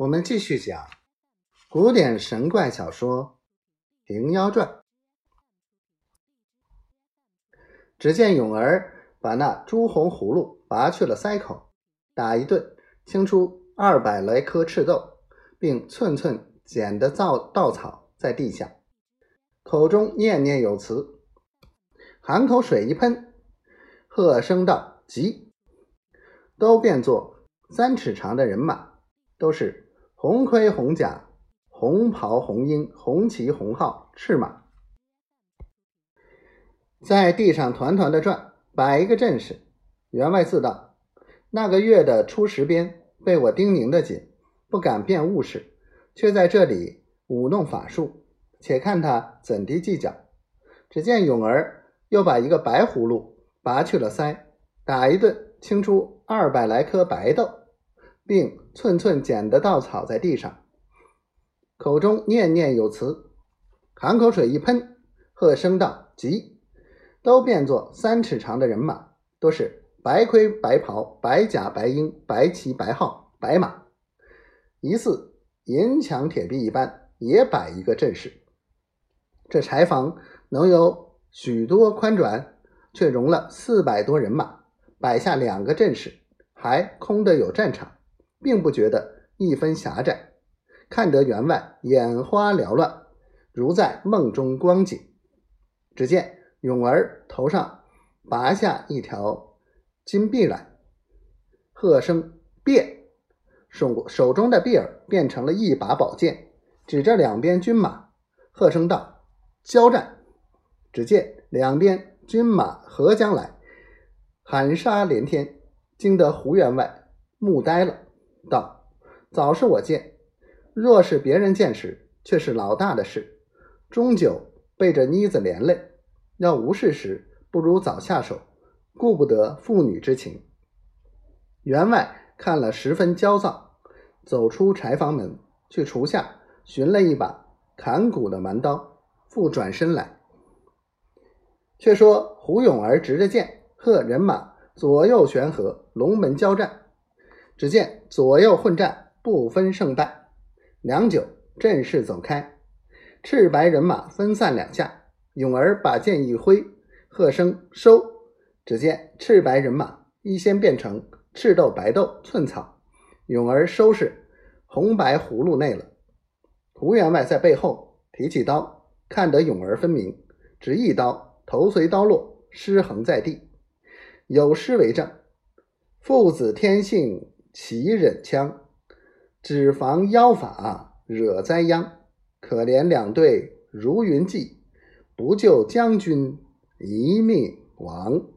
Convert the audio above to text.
我们继续讲古典神怪小说《平妖传》。只见勇儿把那朱红葫芦拔去了腮口，打一顿，清出二百来颗赤豆，并寸寸剪的造稻草在地下，口中念念有词，含口水一喷，喝声道：“急！”都变作三尺长的人马，都是。红盔红甲，红袍红缨，红旗红号，赤马在地上团团的转，摆一个阵势。员外自道：那个月的初十边被我叮咛的紧，不敢变物事，却在这里舞弄法术，且看他怎地计较。只见勇儿又把一个白葫芦拔去了腮，打一顿，清出二百来颗白豆。并寸寸捡的稻草在地上，口中念念有词，含口水一喷，喝声道：“急！”都变作三尺长的人马，都是白盔白袍、白甲白缨、白旗白号、白马，疑似银墙铁壁一般，也摆一个阵势。这柴房能有许多宽转，却容了四百多人马，摆下两个阵势，还空的有战场。并不觉得一分狭窄，看得员外眼花缭乱，如在梦中光景。只见勇儿头上拔下一条金币来，喝声变，手手中的币儿变成了一把宝剑，指着两边军马，喝声道：“交战！”只见两边军马合将来，喊杀连天，惊得胡员外目呆了。道：“早是我见，若是别人见时，却是老大的事。终究被这妮子连累，要无事时，不如早下手，顾不得父女之情。”员外看了十分焦躁，走出柴房门，去厨下寻了一把砍骨的蛮刀，复转身来。却说胡勇儿执着剑，和人马左右旋合，龙门交战。只见左右混战，不分胜败。良久，阵势走开，赤白人马分散两下。勇儿把剑一挥，喝声收。只见赤白人马一先变成赤豆、白豆、寸草，勇儿收拾红白葫芦内了。胡员外在背后提起刀，看得勇儿分明，只一刀，头随刀落，尸横在地。有诗为证：“父子天性。”齐忍枪，只防妖法惹灾殃。可怜两队如云际，不救将军一命亡。